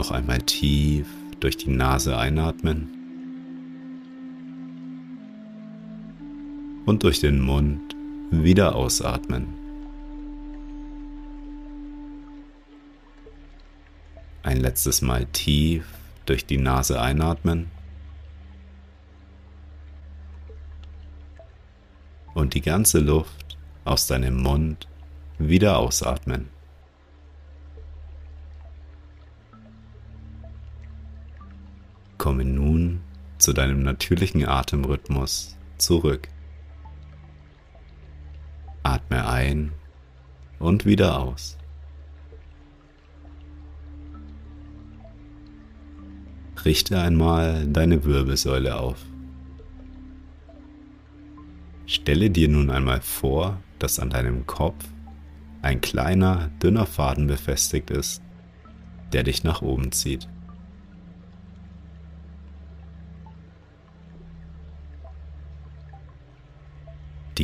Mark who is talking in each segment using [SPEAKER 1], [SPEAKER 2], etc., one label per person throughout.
[SPEAKER 1] Noch einmal tief durch die Nase einatmen und durch den Mund wieder ausatmen. Ein letztes Mal tief durch die Nase einatmen und die ganze Luft aus deinem Mund wieder ausatmen. Komme nun zu deinem natürlichen Atemrhythmus zurück. Atme ein und wieder aus. Richte einmal deine Wirbelsäule auf. Stelle dir nun einmal vor, dass an deinem Kopf ein kleiner, dünner Faden befestigt ist, der dich nach oben zieht.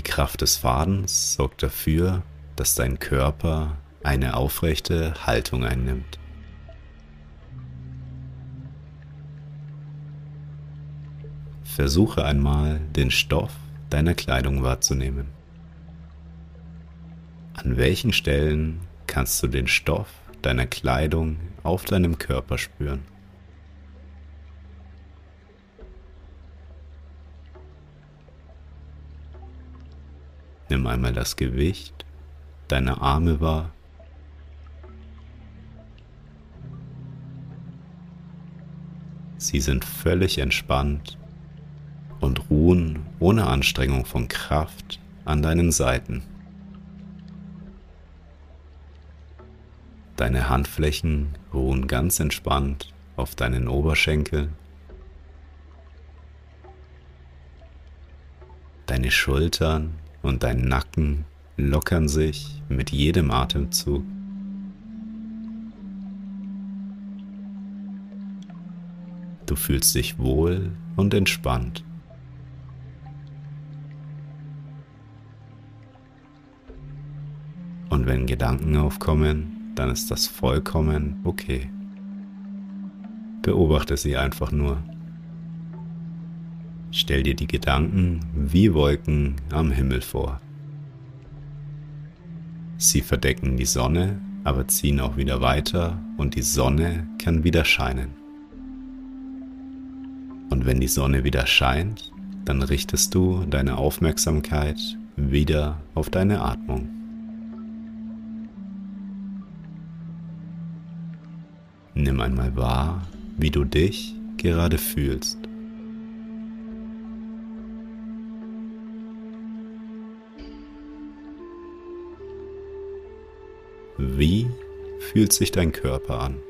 [SPEAKER 1] Kraft des Fadens sorgt dafür, dass dein Körper eine aufrechte Haltung einnimmt. Versuche einmal den Stoff deiner Kleidung wahrzunehmen. An welchen Stellen kannst du den Stoff deiner Kleidung auf deinem Körper spüren? Nimm einmal das Gewicht deiner Arme wahr. Sie sind völlig entspannt und ruhen ohne Anstrengung von Kraft an deinen Seiten. Deine Handflächen ruhen ganz entspannt auf deinen Oberschenkeln. Deine Schultern und dein Nacken lockern sich mit jedem Atemzug. Du fühlst dich wohl und entspannt. Und wenn Gedanken aufkommen, dann ist das vollkommen okay. Beobachte sie einfach nur. Stell dir die Gedanken wie Wolken am Himmel vor. Sie verdecken die Sonne, aber ziehen auch wieder weiter und die Sonne kann wieder scheinen. Und wenn die Sonne wieder scheint, dann richtest du deine Aufmerksamkeit wieder auf deine Atmung. Nimm einmal wahr, wie du dich gerade fühlst. Wie fühlt sich dein Körper an?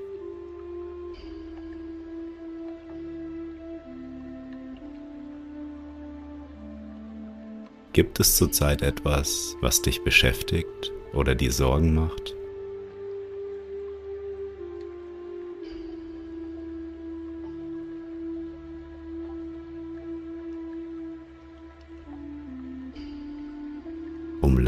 [SPEAKER 1] Gibt es zurzeit etwas, was dich beschäftigt oder dir Sorgen macht?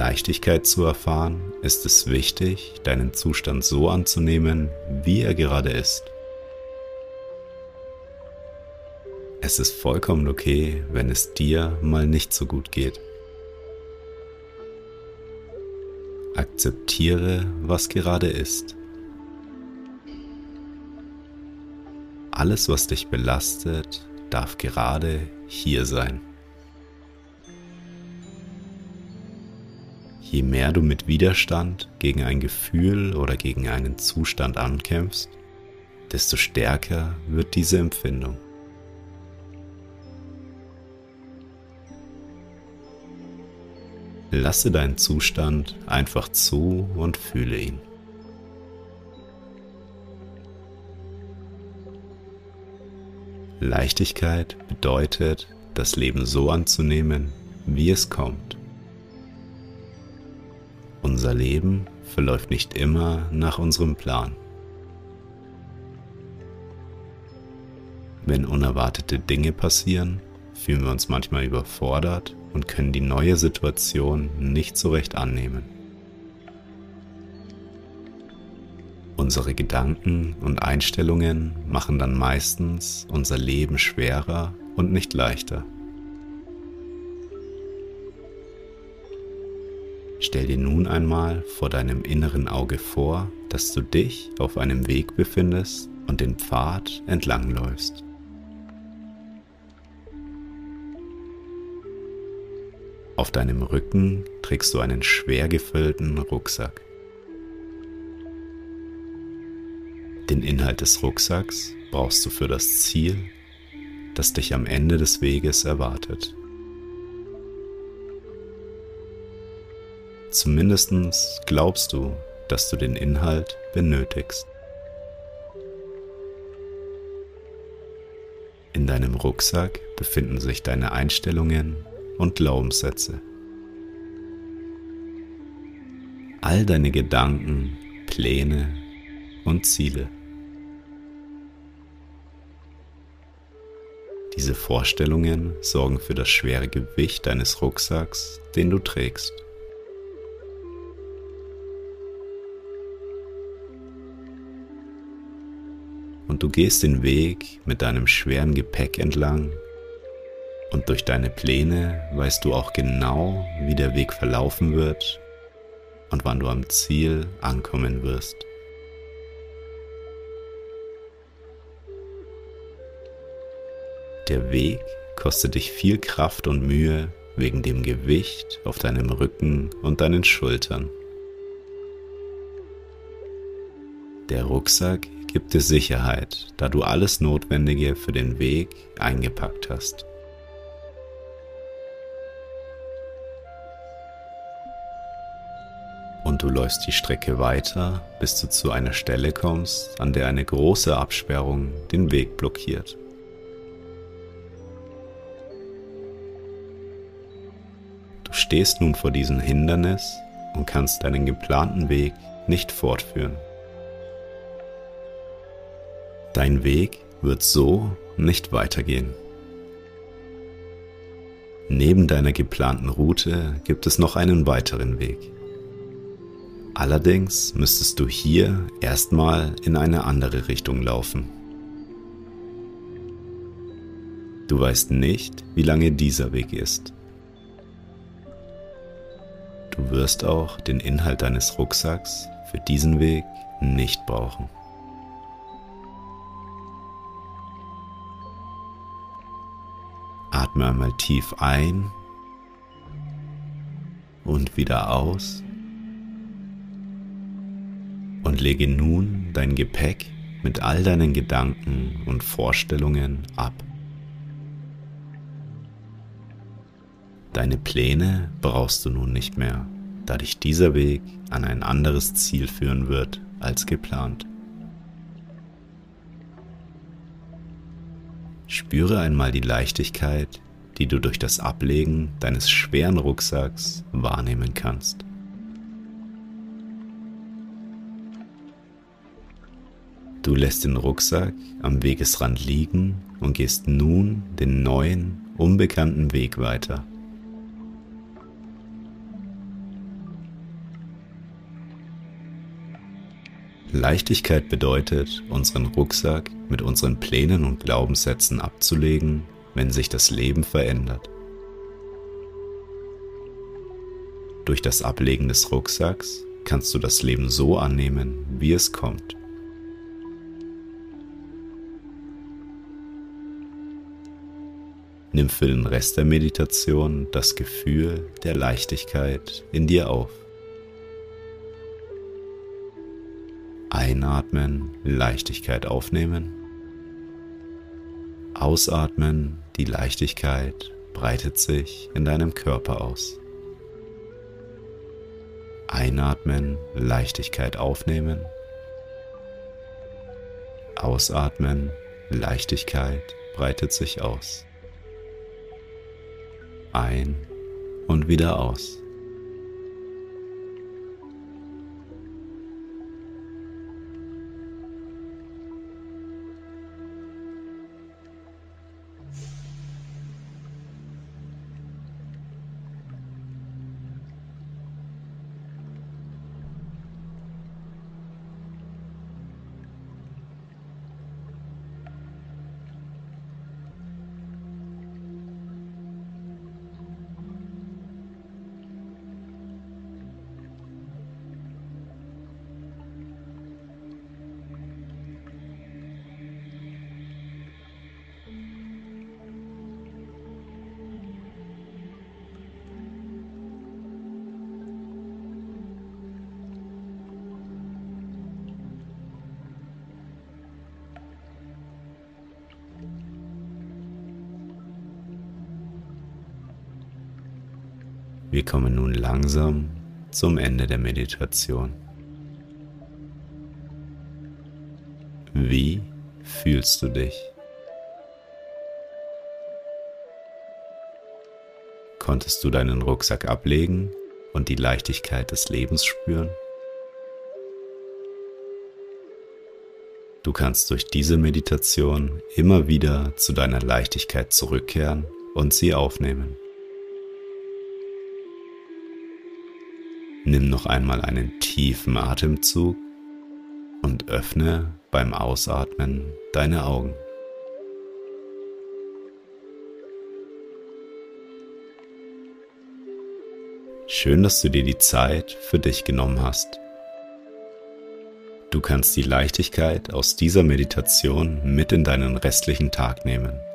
[SPEAKER 1] Leichtigkeit zu erfahren, ist es wichtig, deinen Zustand so anzunehmen, wie er gerade ist. Es ist vollkommen okay, wenn es dir mal nicht so gut geht. Akzeptiere, was gerade ist. Alles, was dich belastet, darf gerade hier sein. Je mehr du mit Widerstand gegen ein Gefühl oder gegen einen Zustand ankämpfst, desto stärker wird diese Empfindung. Lasse deinen Zustand einfach zu und fühle ihn. Leichtigkeit bedeutet, das Leben so anzunehmen, wie es kommt. Unser Leben verläuft nicht immer nach unserem Plan. Wenn unerwartete Dinge passieren, fühlen wir uns manchmal überfordert und können die neue Situation nicht so recht annehmen. Unsere Gedanken und Einstellungen machen dann meistens unser Leben schwerer und nicht leichter. Stell dir nun einmal vor deinem inneren Auge vor, dass du dich auf einem Weg befindest und den Pfad entlangläufst. Auf deinem Rücken trägst du einen schwer gefüllten Rucksack. Den Inhalt des Rucksacks brauchst du für das Ziel, das dich am Ende des Weges erwartet. Zumindest glaubst du, dass du den Inhalt benötigst. In deinem Rucksack befinden sich deine Einstellungen und Glaubenssätze. All deine Gedanken, Pläne und Ziele. Diese Vorstellungen sorgen für das schwere Gewicht deines Rucksacks, den du trägst. Und du gehst den Weg mit deinem schweren Gepäck entlang und durch deine Pläne weißt du auch genau, wie der Weg verlaufen wird und wann du am Ziel ankommen wirst. Der Weg kostet dich viel Kraft und Mühe wegen dem Gewicht auf deinem Rücken und deinen Schultern. Der Rucksack gibt dir Sicherheit, da du alles Notwendige für den Weg eingepackt hast. Und du läufst die Strecke weiter, bis du zu einer Stelle kommst, an der eine große Absperrung den Weg blockiert. stehst nun vor diesem Hindernis und kannst deinen geplanten Weg nicht fortführen. Dein Weg wird so nicht weitergehen. Neben deiner geplanten Route gibt es noch einen weiteren Weg. Allerdings müsstest du hier erstmal in eine andere Richtung laufen. Du weißt nicht, wie lange dieser Weg ist. Du wirst auch den Inhalt deines Rucksacks für diesen Weg nicht brauchen. Atme einmal tief ein und wieder aus und lege nun dein Gepäck mit all deinen Gedanken und Vorstellungen ab. Deine Pläne brauchst du nun nicht mehr, da dich dieser Weg an ein anderes Ziel führen wird als geplant. Spüre einmal die Leichtigkeit, die du durch das Ablegen deines schweren Rucksacks wahrnehmen kannst. Du lässt den Rucksack am Wegesrand liegen und gehst nun den neuen, unbekannten Weg weiter. Leichtigkeit bedeutet, unseren Rucksack mit unseren Plänen und Glaubenssätzen abzulegen, wenn sich das Leben verändert. Durch das Ablegen des Rucksacks kannst du das Leben so annehmen, wie es kommt. Nimm für den Rest der Meditation das Gefühl der Leichtigkeit in dir auf. Einatmen, Leichtigkeit aufnehmen. Ausatmen, die Leichtigkeit breitet sich in deinem Körper aus. Einatmen, Leichtigkeit aufnehmen. Ausatmen, Leichtigkeit breitet sich aus ein und wieder aus. Wir kommen nun langsam zum Ende der Meditation. Wie fühlst du dich? Konntest du deinen Rucksack ablegen und die Leichtigkeit des Lebens spüren? Du kannst durch diese Meditation immer wieder zu deiner Leichtigkeit zurückkehren und sie aufnehmen. Nimm noch einmal einen tiefen Atemzug und öffne beim Ausatmen deine Augen. Schön, dass du dir die Zeit für dich genommen hast. Du kannst die Leichtigkeit aus dieser Meditation mit in deinen restlichen Tag nehmen.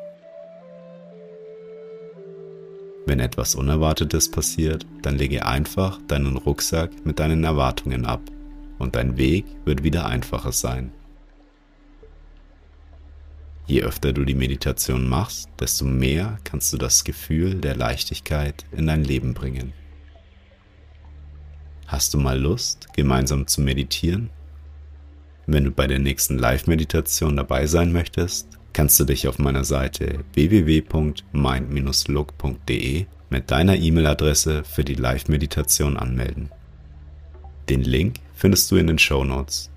[SPEAKER 1] Wenn etwas Unerwartetes passiert, dann lege einfach deinen Rucksack mit deinen Erwartungen ab und dein Weg wird wieder einfacher sein. Je öfter du die Meditation machst, desto mehr kannst du das Gefühl der Leichtigkeit in dein Leben bringen. Hast du mal Lust, gemeinsam zu meditieren? Wenn du bei der nächsten Live-Meditation dabei sein möchtest, kannst du dich auf meiner Seite www.mind-look.de mit deiner E-Mail-Adresse für die Live-Meditation anmelden. Den Link findest du in den Show Notes.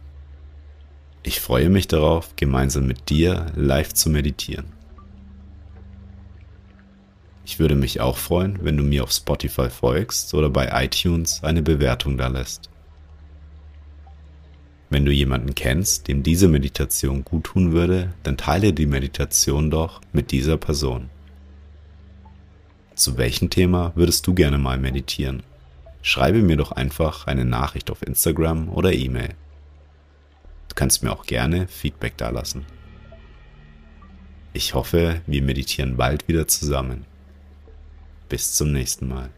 [SPEAKER 1] Ich freue mich darauf, gemeinsam mit dir live zu meditieren. Ich würde mich auch freuen, wenn du mir auf Spotify folgst oder bei iTunes eine Bewertung da lässt. Wenn du jemanden kennst, dem diese Meditation gut tun würde, dann teile die Meditation doch mit dieser Person. Zu welchem Thema würdest du gerne mal meditieren? Schreibe mir doch einfach eine Nachricht auf Instagram oder E-Mail. Du kannst mir auch gerne Feedback dalassen. Ich hoffe, wir meditieren bald wieder zusammen. Bis zum nächsten Mal.